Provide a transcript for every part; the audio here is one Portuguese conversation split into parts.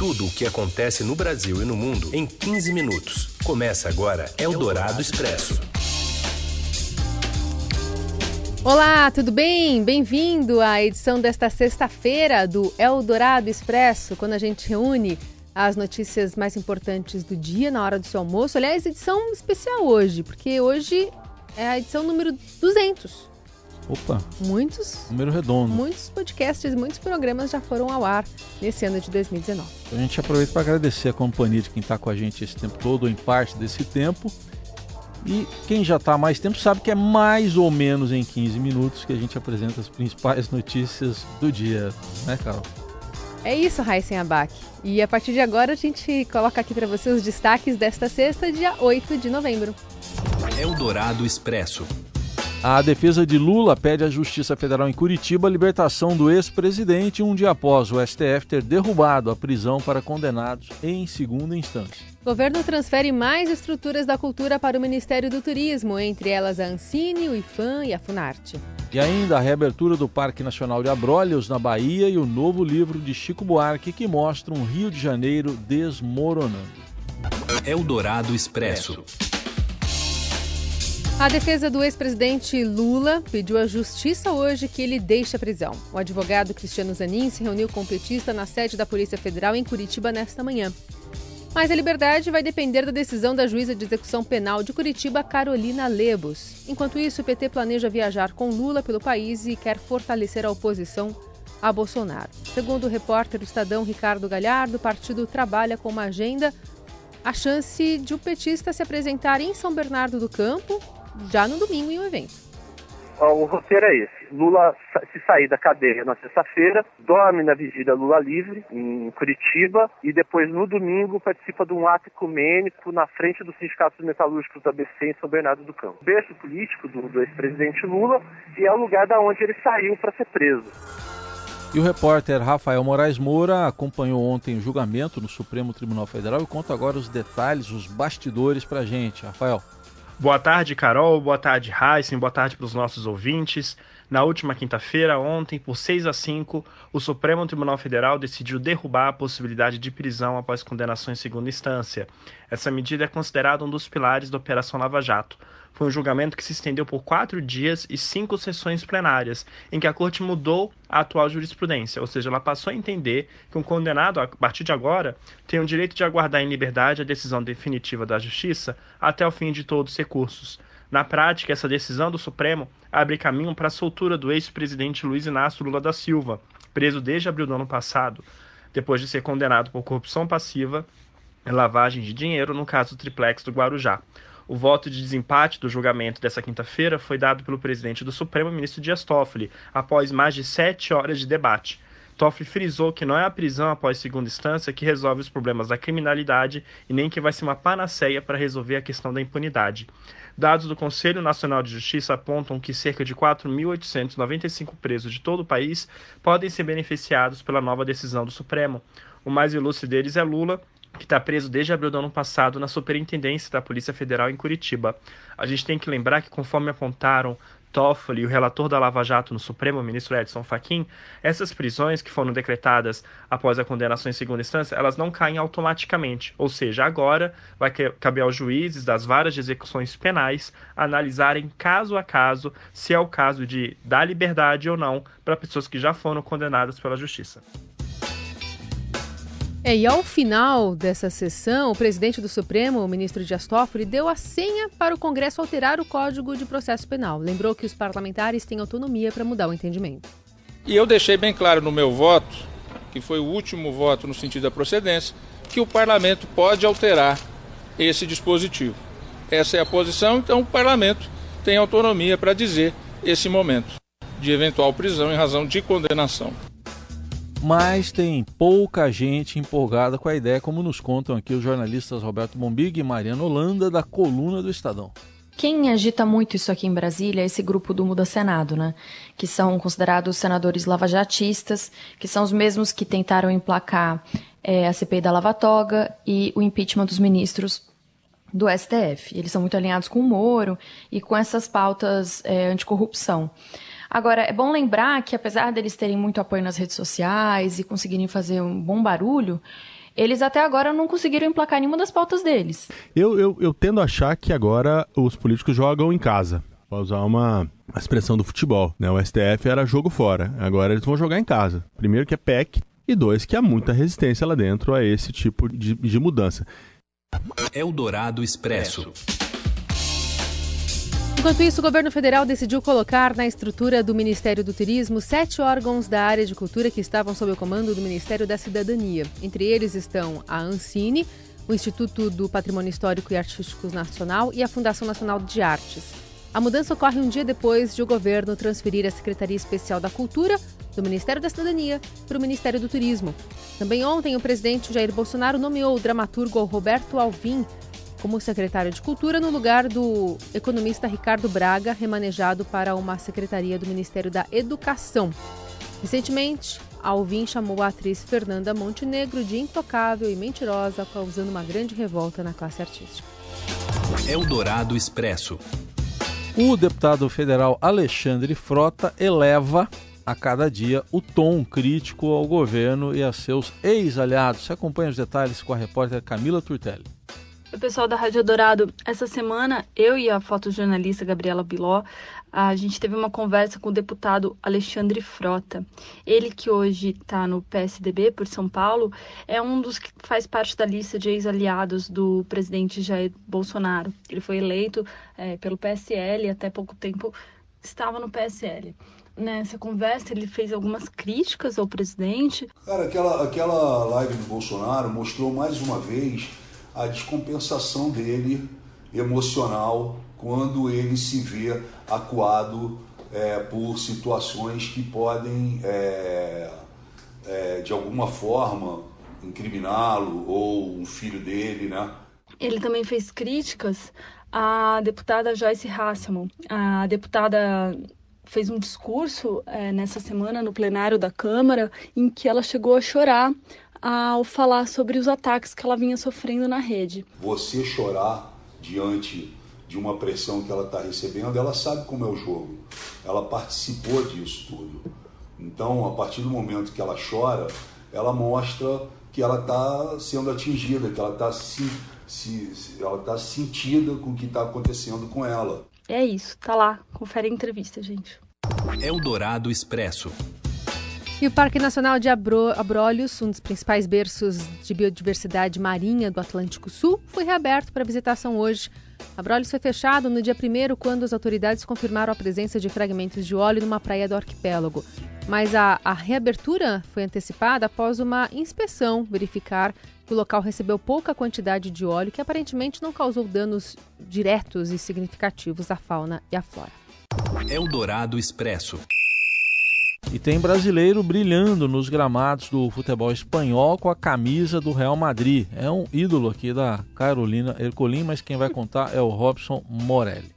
Tudo o que acontece no Brasil e no mundo em 15 minutos. Começa agora Eldorado Expresso. Olá, tudo bem? Bem-vindo à edição desta sexta-feira do Eldorado Expresso, quando a gente reúne as notícias mais importantes do dia na hora do seu almoço. Aliás, edição especial hoje, porque hoje é a edição número 200. Opa! Muitos. Número redondo. Muitos podcasts, muitos programas já foram ao ar nesse ano de 2019. A gente aproveita para agradecer a companhia de quem está com a gente esse tempo todo, ou em parte desse tempo. E quem já está há mais tempo sabe que é mais ou menos em 15 minutos que a gente apresenta as principais notícias do dia, né, Carol? É isso, Raíssen Abac. E a partir de agora a gente coloca aqui para você os destaques desta sexta, dia 8 de novembro. Eldorado Expresso. A defesa de Lula pede à Justiça Federal em Curitiba a libertação do ex-presidente um dia após o STF ter derrubado a prisão para condenados em segunda instância. O governo transfere mais estruturas da cultura para o Ministério do Turismo, entre elas a Ancine, o IFAM e a Funarte. E ainda a reabertura do Parque Nacional de Abrolhos, na Bahia, e o novo livro de Chico Buarque que mostra um Rio de Janeiro desmoronando. Eldorado Expresso. A defesa do ex-presidente Lula pediu à justiça hoje que ele deixe a prisão. O advogado Cristiano Zanin se reuniu com o petista na sede da Polícia Federal em Curitiba nesta manhã. Mas a liberdade vai depender da decisão da juíza de execução penal de Curitiba, Carolina Lebos. Enquanto isso, o PT planeja viajar com Lula pelo país e quer fortalecer a oposição a Bolsonaro. Segundo o repórter do Estadão Ricardo Galhardo, o partido trabalha com uma agenda a chance de o petista se apresentar em São Bernardo do Campo já no domingo em um evento. O roteiro é esse. Lula se sair da cadeia na sexta-feira, dorme na vigília Lula Livre, em Curitiba, e depois no domingo participa de um ato ecumênico na frente dos sindicatos metalúrgicos da BC em São Bernardo do Campo. O berço político do, do ex-presidente Lula e é o lugar da onde ele saiu para ser preso. E o repórter Rafael Moraes Moura acompanhou ontem o julgamento no Supremo Tribunal Federal e conta agora os detalhes, os bastidores para a gente. Rafael. Boa tarde, Carol. Boa tarde, Heisen. Boa tarde para os nossos ouvintes. Na última quinta-feira, ontem, por 6 a 5, o Supremo Tribunal Federal decidiu derrubar a possibilidade de prisão após condenação em segunda instância. Essa medida é considerada um dos pilares da Operação Lava Jato. Foi um julgamento que se estendeu por quatro dias e cinco sessões plenárias, em que a Corte mudou a atual jurisprudência, ou seja, ela passou a entender que um condenado, a partir de agora, tem o direito de aguardar em liberdade a decisão definitiva da Justiça até o fim de todos os recursos. Na prática, essa decisão do Supremo abre caminho para a soltura do ex-presidente Luiz Inácio Lula da Silva, preso desde abril do ano passado, depois de ser condenado por corrupção passiva e lavagem de dinheiro no caso do triplex do Guarujá. O voto de desempate do julgamento dessa quinta-feira foi dado pelo presidente do Supremo, ministro Dias Toffoli, após mais de sete horas de debate. Toffoli frisou que não é a prisão após segunda instância que resolve os problemas da criminalidade e nem que vai ser uma panaceia para resolver a questão da impunidade. Dados do Conselho Nacional de Justiça apontam que cerca de 4.895 presos de todo o país podem ser beneficiados pela nova decisão do Supremo. O mais ilustre deles é Lula, que está preso desde abril do ano passado na Superintendência da Polícia Federal em Curitiba. A gente tem que lembrar que, conforme apontaram Toffoli e o relator da Lava Jato no Supremo, o ministro Edson Fachin, essas prisões que foram decretadas após a condenação em segunda instância, elas não caem automaticamente. Ou seja, agora vai caber aos juízes das várias execuções penais analisarem caso a caso se é o caso de dar liberdade ou não para pessoas que já foram condenadas pela justiça. É, e ao final dessa sessão, o presidente do Supremo, o ministro Dias Toffoli, deu a senha para o Congresso alterar o Código de Processo Penal. Lembrou que os parlamentares têm autonomia para mudar o entendimento. E eu deixei bem claro no meu voto, que foi o último voto no sentido da procedência, que o parlamento pode alterar esse dispositivo. Essa é a posição, então o parlamento tem autonomia para dizer esse momento de eventual prisão em razão de condenação mas tem pouca gente empolgada com a ideia, como nos contam aqui os jornalistas Roberto Bombig e Mariana Holanda, da coluna do Estadão. Quem agita muito isso aqui em Brasília é esse grupo do Muda Senado, né? Que são considerados senadores lavajatistas, que são os mesmos que tentaram emplacar é, a CPI da Lava Toga e o impeachment dos ministros do STF. Eles são muito alinhados com o Moro e com essas pautas é, anticorrupção. Agora, é bom lembrar que, apesar deles terem muito apoio nas redes sociais e conseguirem fazer um bom barulho, eles até agora não conseguiram emplacar nenhuma das pautas deles. Eu, eu, eu tendo a achar que agora os políticos jogam em casa. Para usar uma expressão do futebol. Né? O STF era jogo fora. Agora eles vão jogar em casa. Primeiro que é PEC e dois que há muita resistência lá dentro a esse tipo de, de mudança. Eldorado Expresso. Enquanto isso, o governo federal decidiu colocar na estrutura do Ministério do Turismo sete órgãos da área de cultura que estavam sob o comando do Ministério da Cidadania. Entre eles estão a Ancine, o Instituto do Patrimônio Histórico e Artístico Nacional e a Fundação Nacional de Artes. A mudança ocorre um dia depois de o governo transferir a Secretaria Especial da Cultura do Ministério da Cidadania para o Ministério do Turismo. Também ontem, o presidente Jair Bolsonaro nomeou o dramaturgo Roberto Alvim como secretário de Cultura no lugar do economista Ricardo Braga, remanejado para uma secretaria do Ministério da Educação. Recentemente, Alvim chamou a atriz Fernanda Montenegro de intocável e mentirosa, causando uma grande revolta na classe artística. Eldorado Expresso. O deputado federal Alexandre Frota eleva a cada dia o tom crítico ao governo e a seus ex-aliados. Você acompanha os detalhes com a repórter Camila Turtelli. Oi, pessoal da Rádio Dourado. Essa semana, eu e a fotojornalista Gabriela Biló, a gente teve uma conversa com o deputado Alexandre Frota. Ele que hoje está no PSDB por São Paulo, é um dos que faz parte da lista de ex-aliados do presidente Jair Bolsonaro. Ele foi eleito é, pelo PSL e até pouco tempo estava no PSL. Nessa conversa, ele fez algumas críticas ao presidente. Cara, aquela, aquela live do Bolsonaro mostrou mais uma vez a descompensação dele emocional quando ele se vê acuado é, por situações que podem, é, é, de alguma forma, incriminá-lo ou um filho dele, né? Ele também fez críticas à deputada Joyce Hasselman. A deputada fez um discurso é, nessa semana no plenário da Câmara em que ela chegou a chorar ao falar sobre os ataques que ela vinha sofrendo na rede. Você chorar diante de uma pressão que ela está recebendo, ela sabe como é o jogo. Ela participou disso tudo. Então, a partir do momento que ela chora, ela mostra que ela está sendo atingida, que ela está se, se, ela tá sentida com o que está acontecendo com ela. É isso, tá lá. Confere a entrevista, gente. Eldorado Expresso. E o Parque Nacional de Abro Abrolhos, um dos principais berços de biodiversidade marinha do Atlântico Sul, foi reaberto para visitação hoje. Abrolhos foi fechado no dia 1 quando as autoridades confirmaram a presença de fragmentos de óleo numa praia do arquipélago. Mas a, a reabertura foi antecipada após uma inspeção verificar que o local recebeu pouca quantidade de óleo que aparentemente não causou danos diretos e significativos à fauna e à flora. Eldorado Expresso. E tem brasileiro brilhando nos gramados do futebol espanhol com a camisa do Real Madrid. É um ídolo aqui da Carolina Ercolim, mas quem vai contar é o Robson Morelli.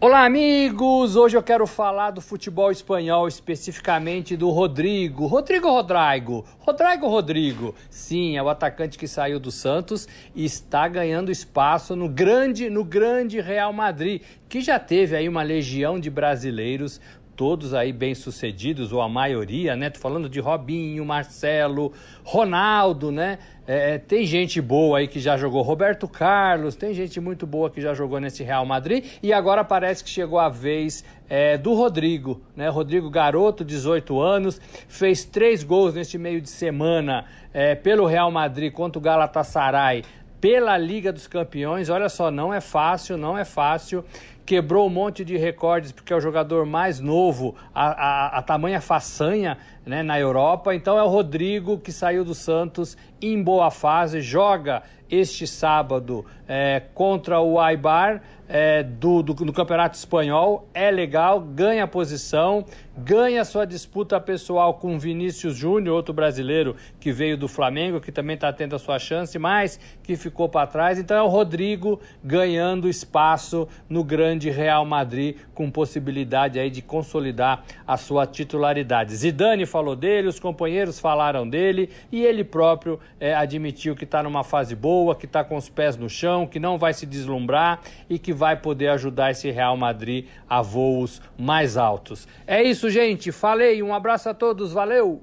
Olá, amigos! Hoje eu quero falar do futebol espanhol, especificamente do Rodrigo. Rodrigo Rodrigo. Rodrigo Rodrigo. Sim, é o atacante que saiu do Santos e está ganhando espaço no grande, no grande Real Madrid, que já teve aí uma legião de brasileiros todos aí bem-sucedidos, ou a maioria, né? Tô falando de Robinho, Marcelo, Ronaldo, né? É, é, tem gente boa aí que já jogou, Roberto Carlos, tem gente muito boa que já jogou nesse Real Madrid e agora parece que chegou a vez é, do Rodrigo, né? Rodrigo Garoto, 18 anos, fez três gols neste meio de semana é, pelo Real Madrid contra o Galatasaray pela Liga dos Campeões. Olha só, não é fácil, não é fácil quebrou um monte de recordes porque é o jogador mais novo, a, a, a tamanha façanha né, na Europa. Então é o Rodrigo que saiu do Santos em boa fase, joga este sábado é, contra o Aibar é, do, do, do, Campeonato Espanhol. É legal, ganha posição, ganha sua disputa pessoal com Vinícius Júnior, outro brasileiro que veio do Flamengo, que também está tendo a sua chance, mas que ficou para trás. Então é o Rodrigo ganhando espaço no grande Real Madrid, com possibilidade aí de consolidar a sua titularidade. Zidane falou dele, os companheiros falaram dele e ele próprio é, admitiu que está numa fase boa, que está com os pés no chão, que não vai se deslumbrar e que vai poder ajudar esse Real Madrid a voos mais altos. É isso, gente. Falei. Um abraço a todos. Valeu.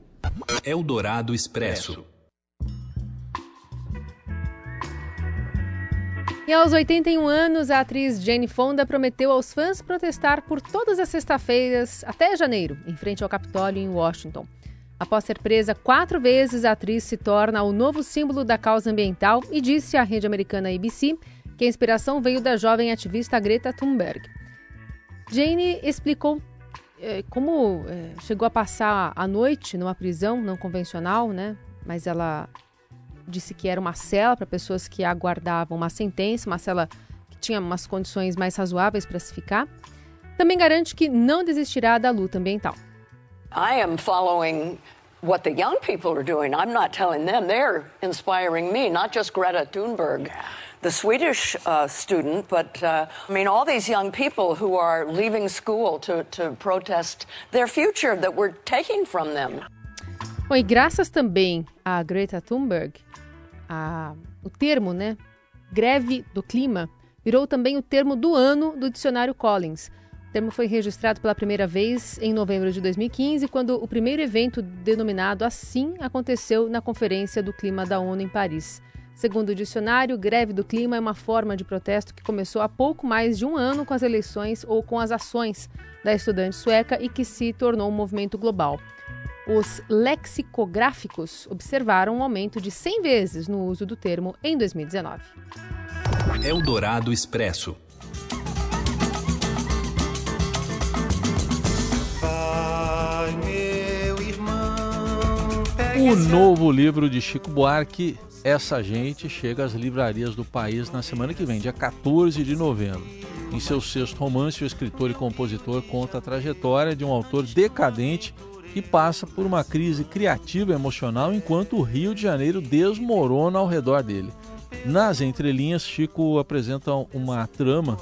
Eldorado Expresso. Aos 81 anos, a atriz Jane Fonda prometeu aos fãs protestar por todas as sextas-feiras até janeiro, em frente ao Capitólio em Washington. Após ser presa quatro vezes, a atriz se torna o novo símbolo da causa ambiental e disse à rede americana ABC que a inspiração veio da jovem ativista Greta Thunberg. Jane explicou eh, como eh, chegou a passar a noite numa prisão não convencional, né? Mas ela disse que era uma cela para pessoas que aguardavam uma sentença, uma cela que tinha umas condições mais razoáveis para se ficar. Também garante que não desistirá da luta ambiental. I am following what the young people are doing. I'm not telling them. They're inspiring me, not just Greta Thunberg, the Swedish uh, student, but uh, I mean, all these young people who are leaving school to, to protest their future that we're taking from them. Bom, e graças também a Greta Thunberg, a, o termo, né, greve do clima, virou também o termo do ano do dicionário Collins. O termo foi registrado pela primeira vez em novembro de 2015, quando o primeiro evento denominado assim aconteceu na Conferência do Clima da ONU em Paris. Segundo o dicionário, greve do clima é uma forma de protesto que começou há pouco mais de um ano com as eleições ou com as ações da estudante sueca e que se tornou um movimento global. Os lexicográficos observaram um aumento de 100 vezes no uso do termo em 2019. Eldorado Expresso. O novo livro de Chico Buarque, Essa Gente, chega às livrarias do país na semana que vem, dia 14 de novembro. Em seu sexto romance, o escritor e compositor conta a trajetória de um autor decadente que passa por uma crise criativa e emocional enquanto o Rio de Janeiro desmorona ao redor dele. Nas entrelinhas, Chico apresenta uma trama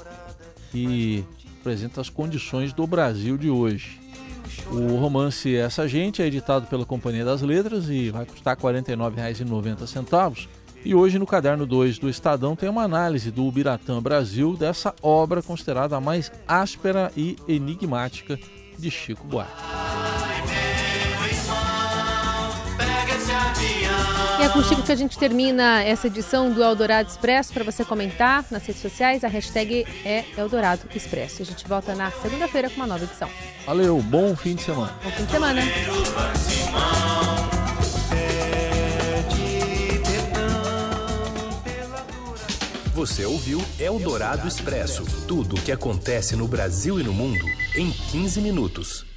que apresenta as condições do Brasil de hoje. O romance Essa Gente é editado pela Companhia das Letras e vai custar R$ 49,90. E hoje no caderno 2 do Estadão tem uma análise do Ubiratã Brasil dessa obra considerada a mais áspera e enigmática de Chico Buarque. E é com o Chico que a gente termina essa edição do Eldorado Expresso para você comentar nas redes sociais. A hashtag é Eldorado Expresso. A gente volta na segunda-feira com uma nova edição. Valeu, bom fim de semana. Bom fim de semana. Você ouviu Eldorado Expresso tudo o que acontece no Brasil e no mundo em 15 minutos.